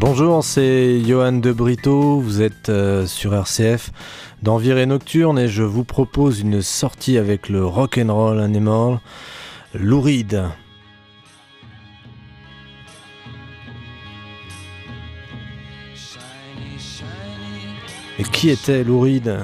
Bonjour, c'est Johan de Brito, vous êtes euh, sur RCF dans Nocturne et je vous propose une sortie avec le Rock'n'Roll Animal, Louride. Et qui était Louride?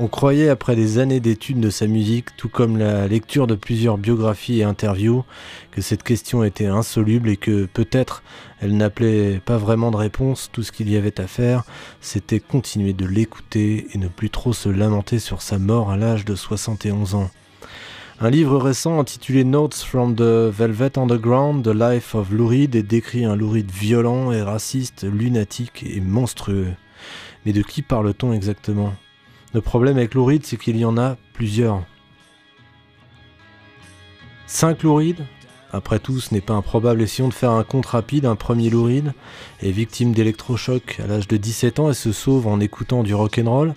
On croyait, après des années d'études de sa musique, tout comme la lecture de plusieurs biographies et interviews, que cette question était insoluble et que peut-être elle n'appelait pas vraiment de réponse. Tout ce qu'il y avait à faire, c'était continuer de l'écouter et ne plus trop se lamenter sur sa mort à l'âge de 71 ans. Un livre récent intitulé Notes from the Velvet Underground, The Life of Lou Reed, décrit un Lou Reed violent et raciste, lunatique et monstrueux. Mais de qui parle-t-on exactement? Le problème avec Louride, c'est qu'il y en a plusieurs. 5 Lourides Après tout, ce n'est pas improbable. Essayons de faire un compte rapide. Un premier Louride est victime d'électrochoc à l'âge de 17 ans et se sauve en écoutant du rock'n'roll.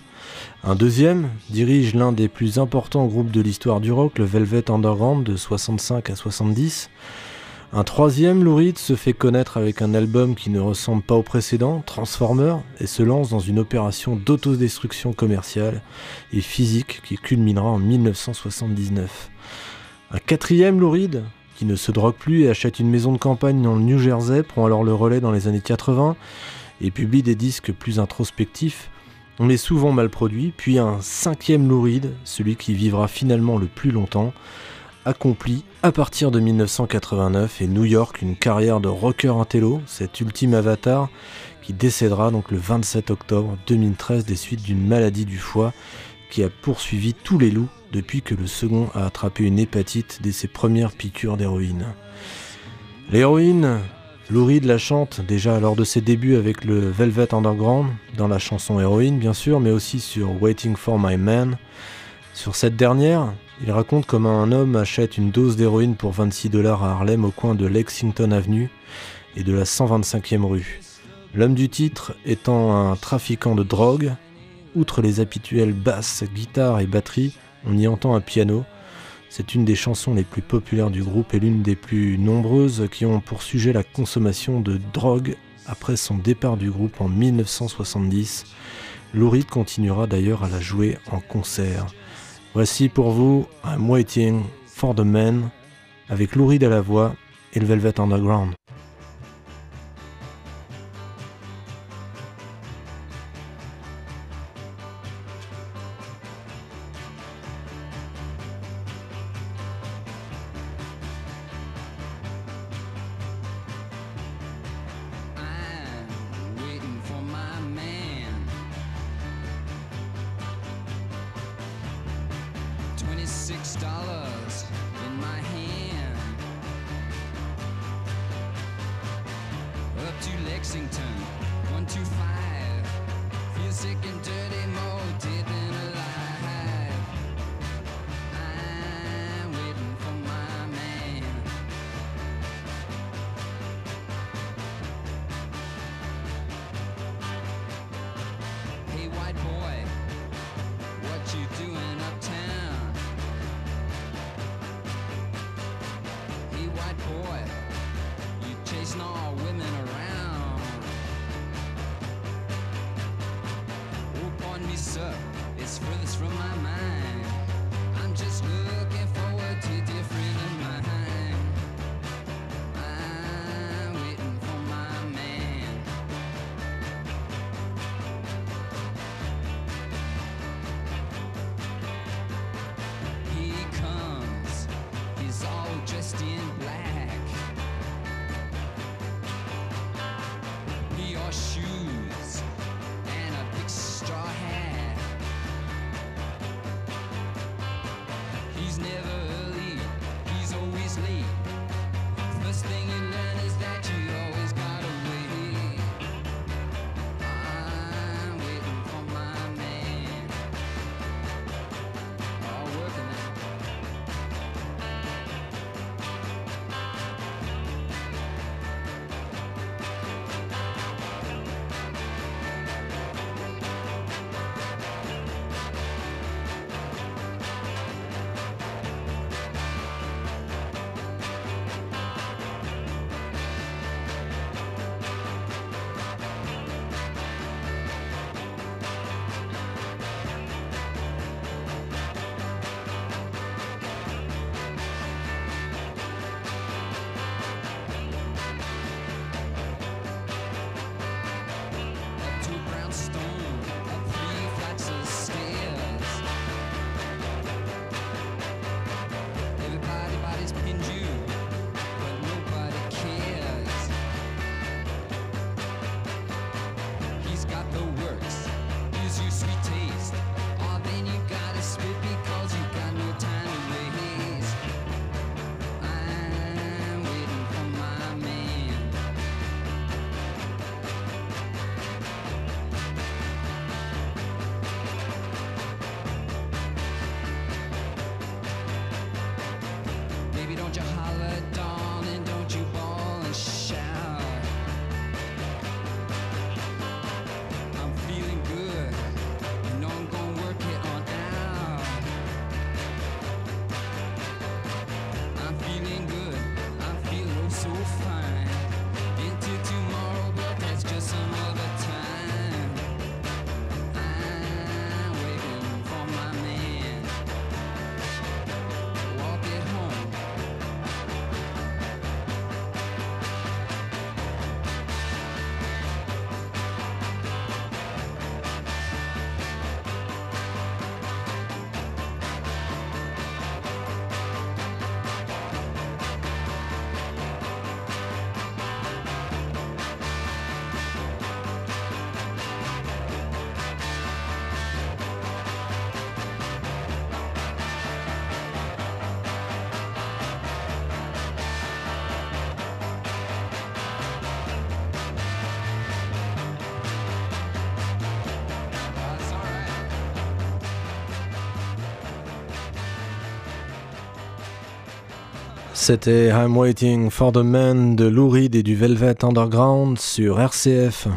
Un deuxième dirige l'un des plus importants groupes de l'histoire du rock, le Velvet Underground de 65 à 70. Un troisième, Lou se fait connaître avec un album qui ne ressemble pas au précédent, Transformer, et se lance dans une opération d'autodestruction commerciale et physique qui culminera en 1979. Un quatrième, Lou qui ne se drogue plus et achète une maison de campagne dans le New Jersey, prend alors le relais dans les années 80 et publie des disques plus introspectifs, mais souvent mal produits. Puis un cinquième Lou celui qui vivra finalement le plus longtemps, accompli à partir de 1989 et New York une carrière de rocker intello, cet ultime avatar qui décédera donc le 27 octobre 2013 des suites d'une maladie du foie qui a poursuivi tous les loups depuis que le second a attrapé une hépatite dès ses premières piqûres d'héroïne. L'héroïne, Lou Reed la chante déjà lors de ses débuts avec le Velvet Underground, dans la chanson Héroïne bien sûr, mais aussi sur Waiting for My Man. Sur cette dernière, il raconte comment un homme achète une dose d'héroïne pour 26 dollars à Harlem au coin de Lexington Avenue et de la 125e rue. L'homme du titre étant un trafiquant de drogue, outre les habituelles basses, guitares et batteries, on y entend un piano. C'est une des chansons les plus populaires du groupe et l'une des plus nombreuses qui ont pour sujet la consommation de drogue après son départ du groupe en 1970. Laurie continuera d'ailleurs à la jouer en concert. Voici pour vous un Waiting for the Man avec Lou à la voix et le Velvet Underground. C'était I'm Waiting for the Man de Lou Reed et du Velvet Underground sur RCF.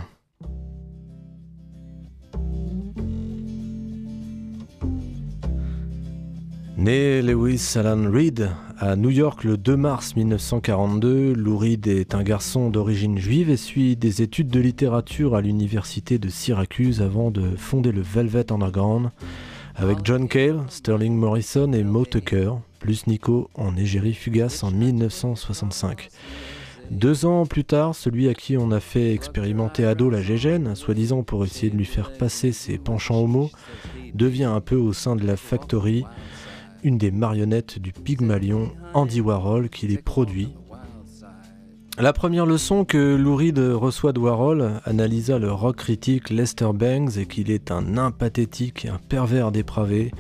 Né Lewis Alan Reed à New York le 2 mars 1942, Lou Reed est un garçon d'origine juive et suit des études de littérature à l'université de Syracuse avant de fonder le Velvet Underground avec John Cale, Sterling Morrison et Mo Tucker, plus Nico en égérie fugace en 1965. Deux ans plus tard, celui à qui on a fait expérimenter ado la gégène, soi-disant pour essayer de lui faire passer ses penchants homo, devient un peu au sein de la Factory une des marionnettes du Pygmalion Andy Warhol qui les produit la première leçon que Lou Reed reçoit de Warhol analysa le rock critique Lester Bangs et qu'il est un impathétique, un pervers dépravé,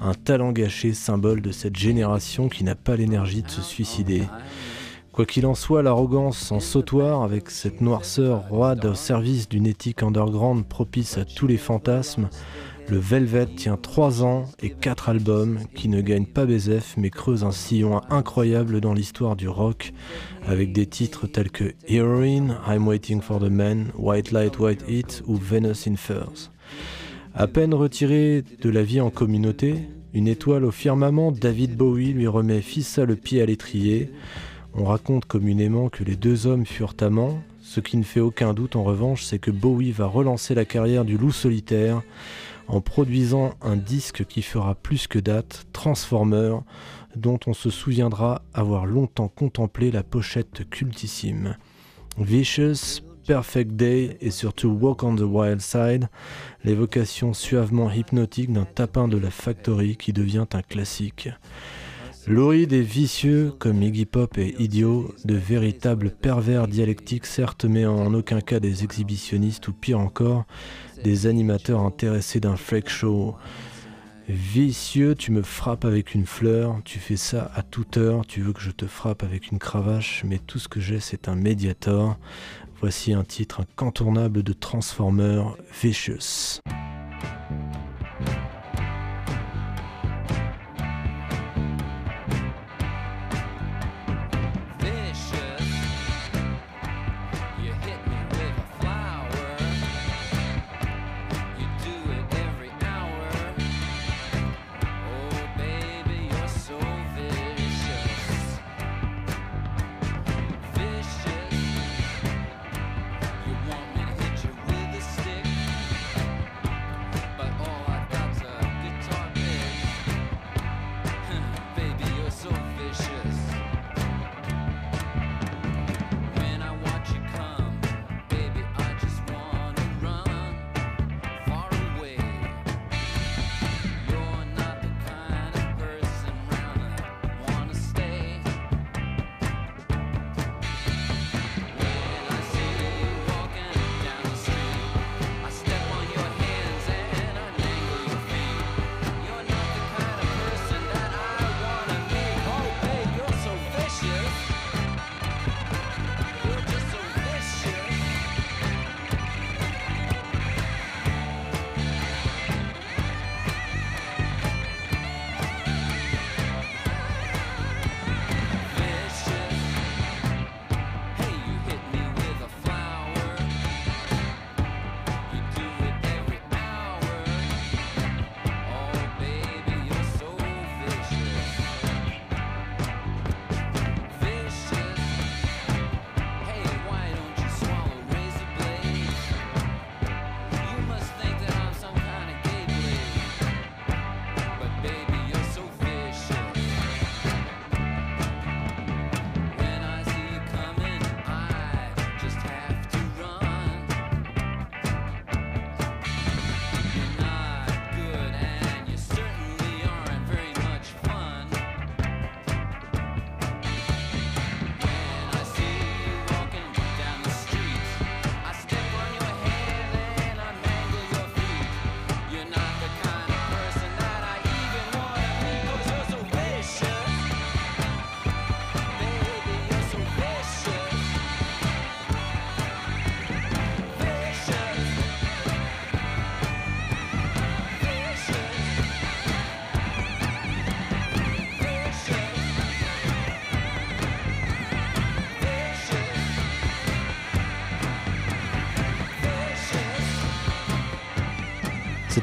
un talent gâché symbole de cette génération qui n'a pas l'énergie de se suicider. Quoi qu'il en soit, l'arrogance en sautoir, avec cette noirceur roide au service d'une éthique underground propice à tous les fantasmes, le Velvet tient 3 ans et 4 albums qui ne gagnent pas BZF mais creusent un sillon incroyable dans l'histoire du rock avec des titres tels que Heroine, I'm Waiting for the Man, White Light, White Heat ou Venus in Furs. À peine retiré de la vie en communauté, une étoile au firmament, David Bowie lui remet fissa le pied à l'étrier. On raconte communément que les deux hommes furent amants. Ce qui ne fait aucun doute en revanche, c'est que Bowie va relancer la carrière du loup solitaire en produisant un disque qui fera plus que date, Transformer, dont on se souviendra avoir longtemps contemplé la pochette cultissime. Vicious, Perfect Day et surtout Walk on the Wild Side, l'évocation suavement hypnotique d'un tapin de la Factory qui devient un classique. Loride est vicieux comme Iggy Pop est idiot, de véritables pervers dialectiques certes mais en aucun cas des exhibitionnistes ou pire encore, des animateurs intéressés d'un fake show. Vicieux, tu me frappes avec une fleur, tu fais ça à toute heure, tu veux que je te frappe avec une cravache, mais tout ce que j'ai c'est un médiator. Voici un titre incontournable de Transformer, Vicious.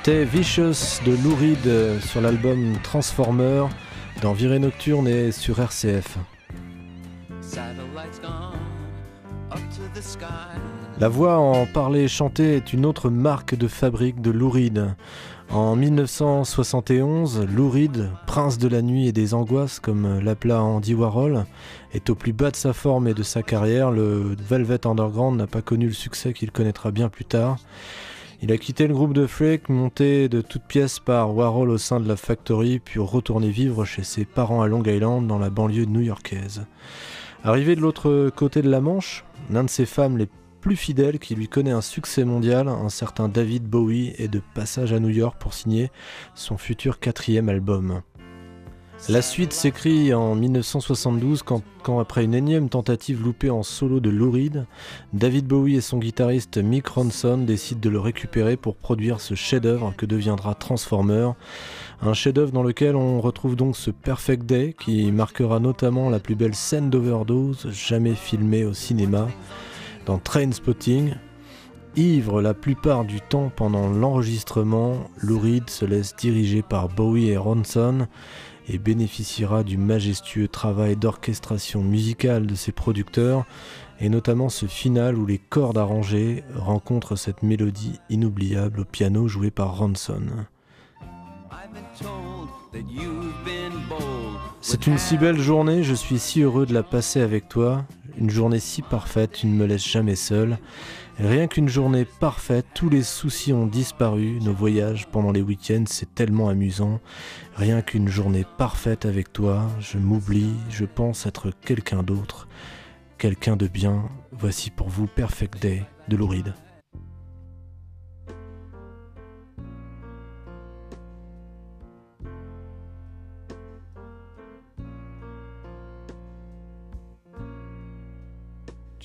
C'était Vicious de Lou Reed sur l'album Transformer dans Virée Nocturne et sur RCF. La voix en parler et chanter est une autre marque de fabrique de Lou Reed. En 1971, Lou Reed, prince de la nuit et des angoisses, comme l'appela Andy Warhol, est au plus bas de sa forme et de sa carrière. Le Velvet Underground n'a pas connu le succès qu'il connaîtra bien plus tard. Il a quitté le groupe de Freak, monté de toutes pièces par Warhol au sein de la Factory, puis retourné vivre chez ses parents à Long Island, dans la banlieue new-yorkaise. Arrivé de l'autre côté de la Manche, l'un de ses femmes les plus fidèles qui lui connaît un succès mondial, un certain David Bowie est de passage à New York pour signer son futur quatrième album. La suite s'écrit en 1972 quand, après une énième tentative loupée en solo de Lou Reed, David Bowie et son guitariste Mick Ronson décident de le récupérer pour produire ce chef-d'œuvre que deviendra Transformer. Un chef-d'œuvre dans lequel on retrouve donc ce Perfect Day qui marquera notamment la plus belle scène d'overdose jamais filmée au cinéma dans Train Spotting. Ivre la plupart du temps pendant l'enregistrement, Lou Reed se laisse diriger par Bowie et Ronson et bénéficiera du majestueux travail d'orchestration musicale de ses producteurs, et notamment ce final où les cordes arrangées rencontrent cette mélodie inoubliable au piano joué par Ronson. C'est une si belle journée, je suis si heureux de la passer avec toi, une journée si parfaite, tu ne me laisses jamais seul. Rien qu'une journée parfaite, tous les soucis ont disparu, nos voyages pendant les week-ends, c'est tellement amusant. Rien qu'une journée parfaite avec toi, je m'oublie, je pense être quelqu'un d'autre, quelqu'un de bien. Voici pour vous Perfect Day de Louride.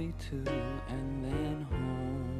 Movie too, and then home.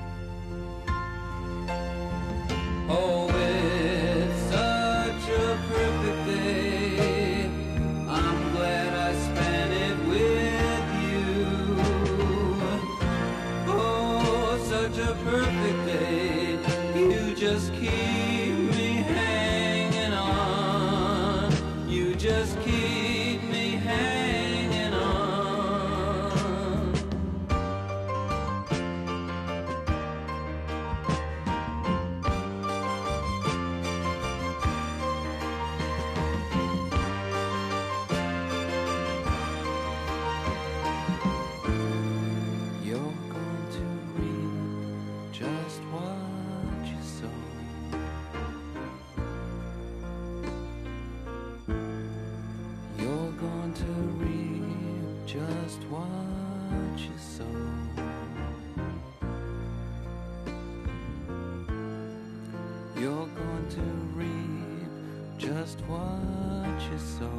soul.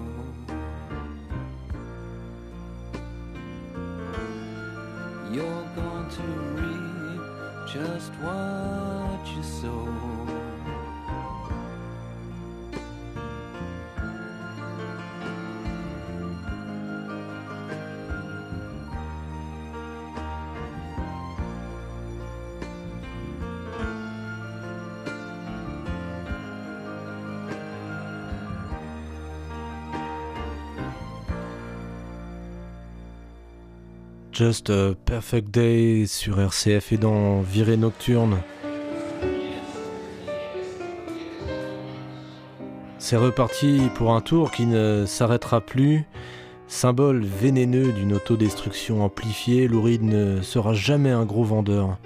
You're going to reap just what you sow. Just a Perfect Day sur RCF et dans Virée Nocturne. C'est reparti pour un tour qui ne s'arrêtera plus. Symbole vénéneux d'une autodestruction amplifiée, Louride ne sera jamais un gros vendeur.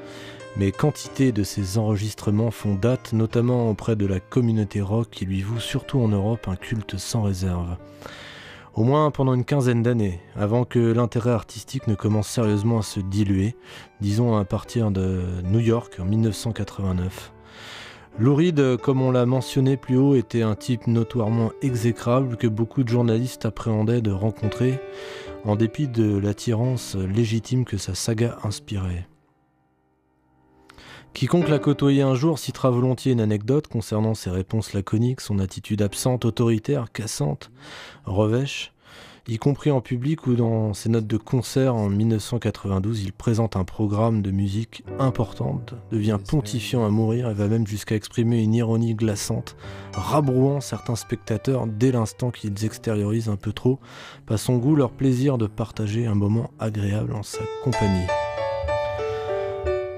Mais quantité de ses enregistrements font date, notamment auprès de la communauté rock qui lui voue surtout en Europe un culte sans réserve au moins pendant une quinzaine d'années, avant que l'intérêt artistique ne commence sérieusement à se diluer, disons à partir de New York en 1989. Louride, comme on l'a mentionné plus haut, était un type notoirement exécrable que beaucoup de journalistes appréhendaient de rencontrer, en dépit de l'attirance légitime que sa saga inspirait. Quiconque l'a côtoyé un jour citera volontiers une anecdote concernant ses réponses laconiques, son attitude absente, autoritaire, cassante, revêche, y compris en public ou dans ses notes de concert en 1992, il présente un programme de musique importante, devient pontifiant à mourir et va même jusqu'à exprimer une ironie glaçante, rabrouant certains spectateurs dès l'instant qu'ils extériorisent un peu trop, par son goût, leur plaisir de partager un moment agréable en sa compagnie.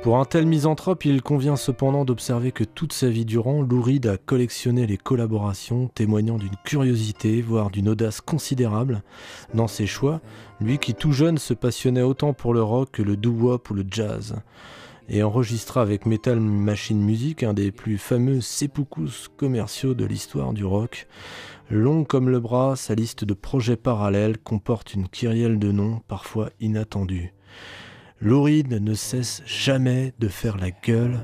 Pour un tel misanthrope, il convient cependant d'observer que toute sa vie durant, Louride a collectionné les collaborations, témoignant d'une curiosité, voire d'une audace considérable dans ses choix, lui qui tout jeune se passionnait autant pour le rock que le doo-wop ou le jazz, et enregistra avec Metal Machine Music un des plus fameux seppukus commerciaux de l'histoire du rock. Long comme le bras, sa liste de projets parallèles comporte une kyrielle de noms parfois inattendus. Lauride ne cesse jamais de faire la gueule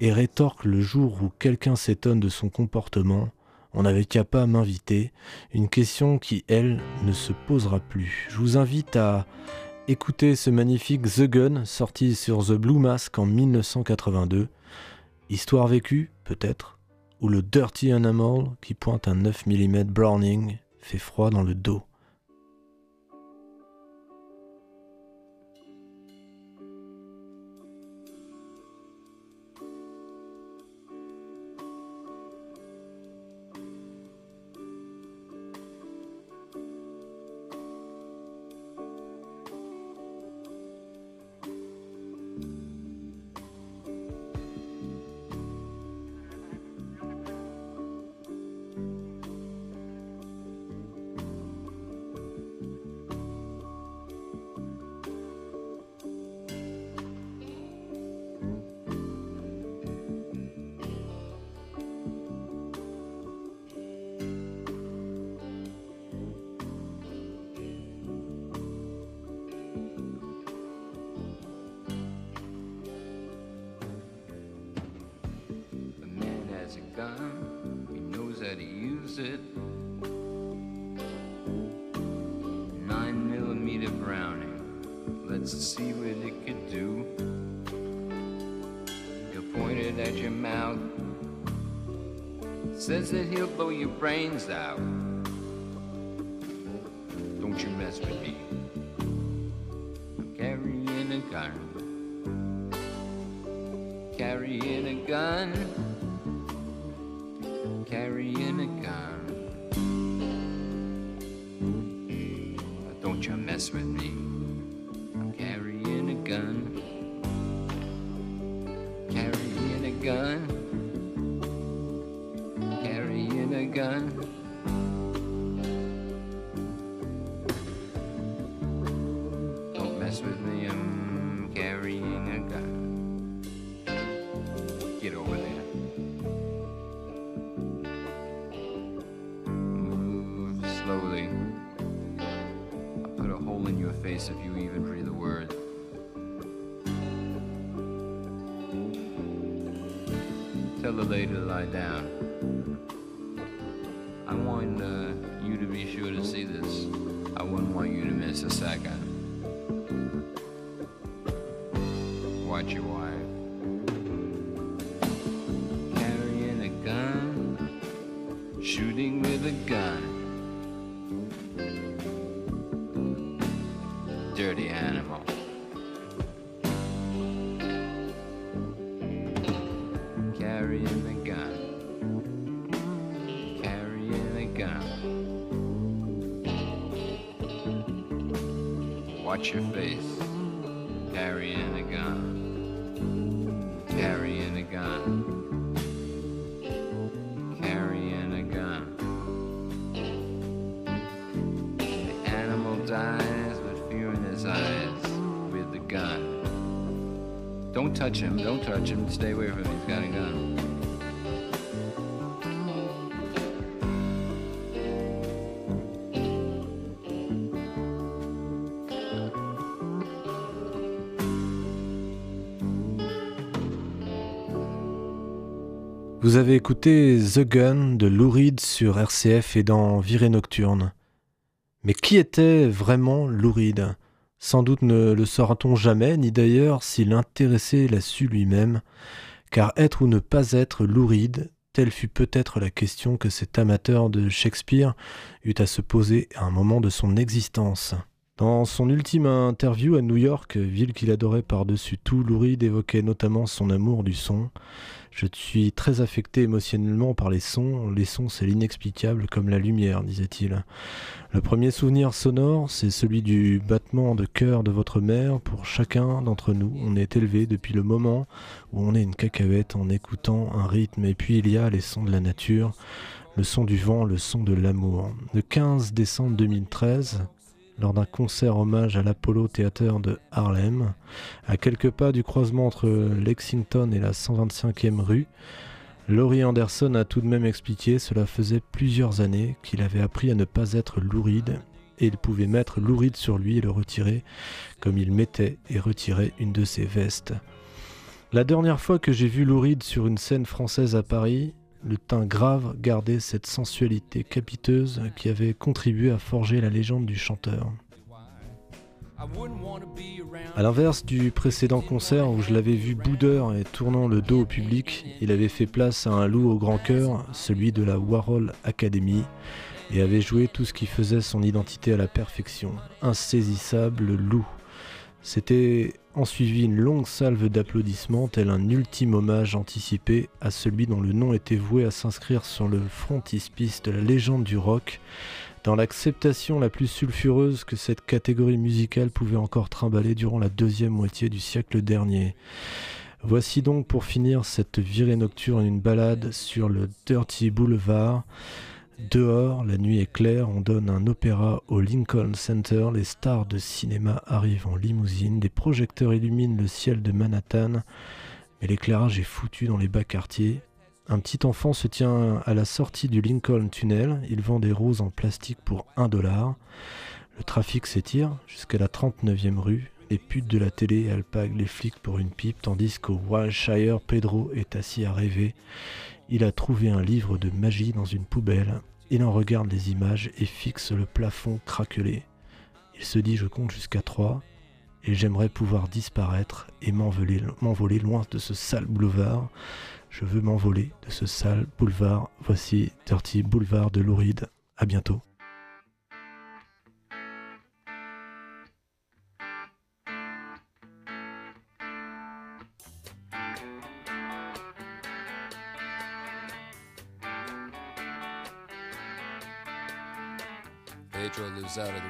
et rétorque le jour où quelqu'un s'étonne de son comportement, on n'avait qu'à pas m'inviter, une question qui, elle, ne se posera plus. Je vous invite à écouter ce magnifique The Gun sorti sur The Blue Mask en 1982. Histoire vécue, peut-être, ou le Dirty Animal qui pointe un 9 mm Browning fait froid dans le dos. it. Nine millimeter Browning. Let's see what it could do. He'll point it at your mouth. Says that he'll blow your brains out. Don't you mess with me. I'm carrying a gun. Carrying a gun. Carrying a gun. Don't you mess with me. I'm carrying a gun. Carrying a gun. Carrying a gun. lie down. I want uh, you to be sure to see this. I wouldn't want you to miss a second. Watch your watch. Watch your face. Carrying a gun. Carrying a gun. Carrying a gun. The animal dies with fear in his eyes with the gun. Don't touch him, don't touch him, stay away from him, he's got a gun. Vous avez écouté The Gun de Lou sur RCF et dans Virée Nocturne. Mais qui était vraiment Lou Sans doute ne le saura-t-on jamais, ni d'ailleurs si l'intéressé l'a su lui-même, car être ou ne pas être Lou telle fut peut-être la question que cet amateur de Shakespeare eut à se poser à un moment de son existence. Dans son ultime interview à New York, ville qu'il adorait par-dessus tout, Lou évoquait notamment son amour du son. Je suis très affecté émotionnellement par les sons. Les sons, c'est l'inexplicable comme la lumière, disait-il. Le premier souvenir sonore, c'est celui du battement de cœur de votre mère. Pour chacun d'entre nous, on est élevé depuis le moment où on est une cacahuète en écoutant un rythme. Et puis il y a les sons de la nature, le son du vent, le son de l'amour. Le 15 décembre 2013, lors d'un concert hommage à l'Apollo Theater de Harlem, à quelques pas du croisement entre Lexington et la 125e rue. Laurie Anderson a tout de même expliqué cela faisait plusieurs années qu'il avait appris à ne pas être louride et il pouvait mettre louride sur lui et le retirer comme il mettait et retirait une de ses vestes. La dernière fois que j'ai vu Louride sur une scène française à Paris, le teint grave gardait cette sensualité capiteuse qui avait contribué à forger la légende du chanteur. A l'inverse du précédent concert où je l'avais vu boudeur et tournant le dos au public, il avait fait place à un loup au grand cœur, celui de la Warhol Academy, et avait joué tout ce qui faisait son identité à la perfection. Insaisissable loup. C'était en une longue salve d'applaudissements, tel un ultime hommage anticipé à celui dont le nom était voué à s'inscrire sur le frontispice de la légende du rock, dans l'acceptation la plus sulfureuse que cette catégorie musicale pouvait encore trimballer durant la deuxième moitié du siècle dernier. Voici donc pour finir cette virée nocturne une balade sur le Dirty Boulevard. Dehors, la nuit est claire, on donne un opéra au Lincoln Center, les stars de cinéma arrivent en limousine, des projecteurs illuminent le ciel de Manhattan, mais l'éclairage est foutu dans les bas quartiers. Un petit enfant se tient à la sortie du Lincoln Tunnel, il vend des roses en plastique pour 1 dollar. Le trafic s'étire jusqu'à la 39e rue, les putes de la télé alpaguent les flics pour une pipe, tandis qu'au Wilshire, Pedro est assis à rêver. Il a trouvé un livre de magie dans une poubelle. Il en regarde les images et fixe le plafond craquelé. Il se dit je compte jusqu'à 3 et j'aimerais pouvoir disparaître et m'envoler loin de ce sale boulevard. Je veux m'envoler de ce sale boulevard. Voici Dirty Boulevard de Louride. À bientôt.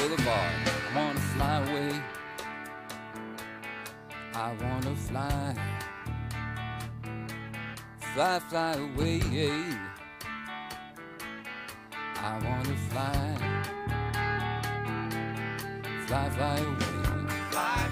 boulevard. I want to fly away. I want to fly fly, fly away. I wanna fly, fly, fly away. Fly